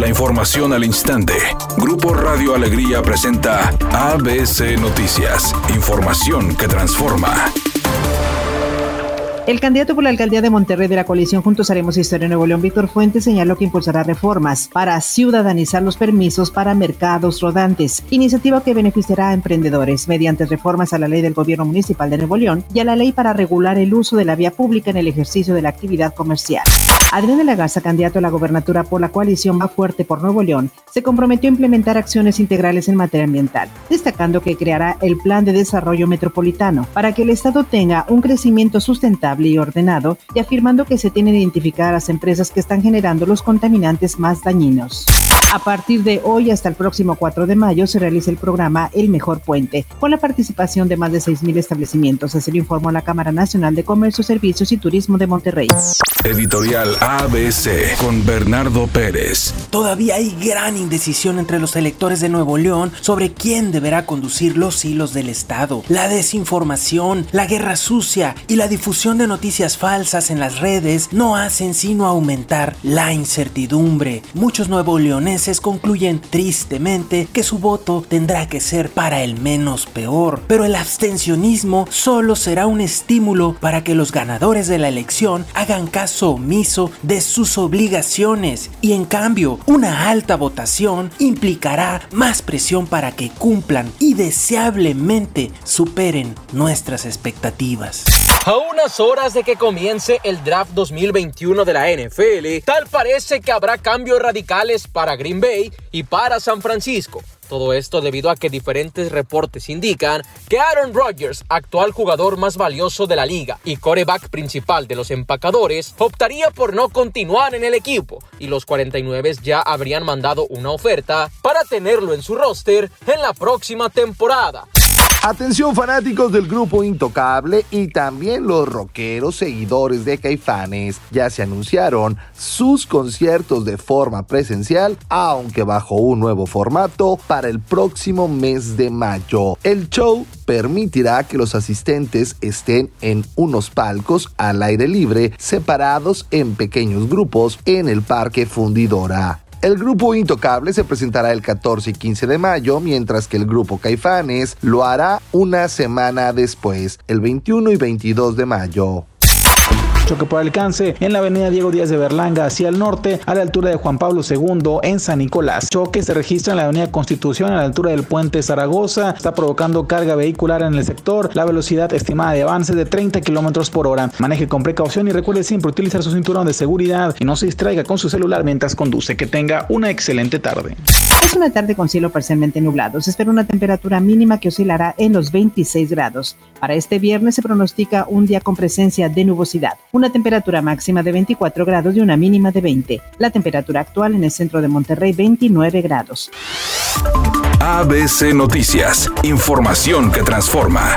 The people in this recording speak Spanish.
La información al instante. Grupo Radio Alegría presenta ABC Noticias. Información que transforma. El candidato por la alcaldía de Monterrey de la coalición Juntos Haremos Historia Nuevo León, Víctor Fuentes, señaló que impulsará reformas para ciudadanizar los permisos para mercados rodantes, iniciativa que beneficiará a emprendedores mediante reformas a la ley del gobierno municipal de Nuevo León y a la ley para regular el uso de la vía pública en el ejercicio de la actividad comercial. Adrián de la Garza, candidato a la gobernatura por la coalición Va Fuerte por Nuevo León, se comprometió a implementar acciones integrales en materia ambiental, destacando que creará el Plan de Desarrollo Metropolitano para que el Estado tenga un crecimiento sustentable y ordenado y afirmando que se tienen identificar a las empresas que están generando los contaminantes más dañinos. A partir de hoy hasta el próximo 4 de mayo se realiza el programa El Mejor Puente, con la participación de más de 6.000 establecimientos, así lo informó la Cámara Nacional de Comercio, Servicios y Turismo de Monterrey. Editorial ABC con Bernardo Pérez. Todavía hay gran indecisión entre los electores de Nuevo León sobre quién deberá conducir los hilos del Estado. La desinformación, la guerra sucia y la difusión de noticias falsas en las redes no hacen sino aumentar la incertidumbre. Muchos nuevo leoneses concluyen tristemente que su voto tendrá que ser para el menos peor, pero el abstencionismo solo será un estímulo para que los ganadores de la elección hagan caso omiso de sus obligaciones y en cambio una alta votación implicará más presión para que cumplan y deseablemente superen nuestras expectativas. A unas horas de que comience el draft 2021 de la NFL, tal parece que habrá cambios radicales para Green Bay y para San Francisco. Todo esto debido a que diferentes reportes indican que Aaron Rodgers, actual jugador más valioso de la liga y coreback principal de los empacadores, optaría por no continuar en el equipo y los 49 ya habrían mandado una oferta para tenerlo en su roster en la próxima temporada. Atención fanáticos del grupo Intocable y también los rockeros seguidores de Caifanes. Ya se anunciaron sus conciertos de forma presencial, aunque bajo un nuevo formato para el próximo mes de mayo. El show permitirá que los asistentes estén en unos palcos al aire libre separados en pequeños grupos en el Parque Fundidora. El grupo Intocable se presentará el 14 y 15 de mayo, mientras que el grupo Caifanes lo hará una semana después, el 21 y 22 de mayo choque por alcance en la avenida Diego Díaz de Berlanga hacia el norte a la altura de Juan Pablo II en San Nicolás. Choque se registra en la avenida Constitución a la altura del puente Zaragoza. Está provocando carga vehicular en el sector. La velocidad estimada de avance de 30 kilómetros por hora. Maneje con precaución y recuerde siempre utilizar su cinturón de seguridad y no se distraiga con su celular mientras conduce. Que tenga una excelente tarde. Es una tarde con cielo parcialmente nublado. Se espera una temperatura mínima que oscilará en los 26 grados. Para este viernes se pronostica un día con presencia de nubosidad una temperatura máxima de 24 grados y una mínima de 20. La temperatura actual en el centro de Monterrey 29 grados. ABC Noticias, información que transforma.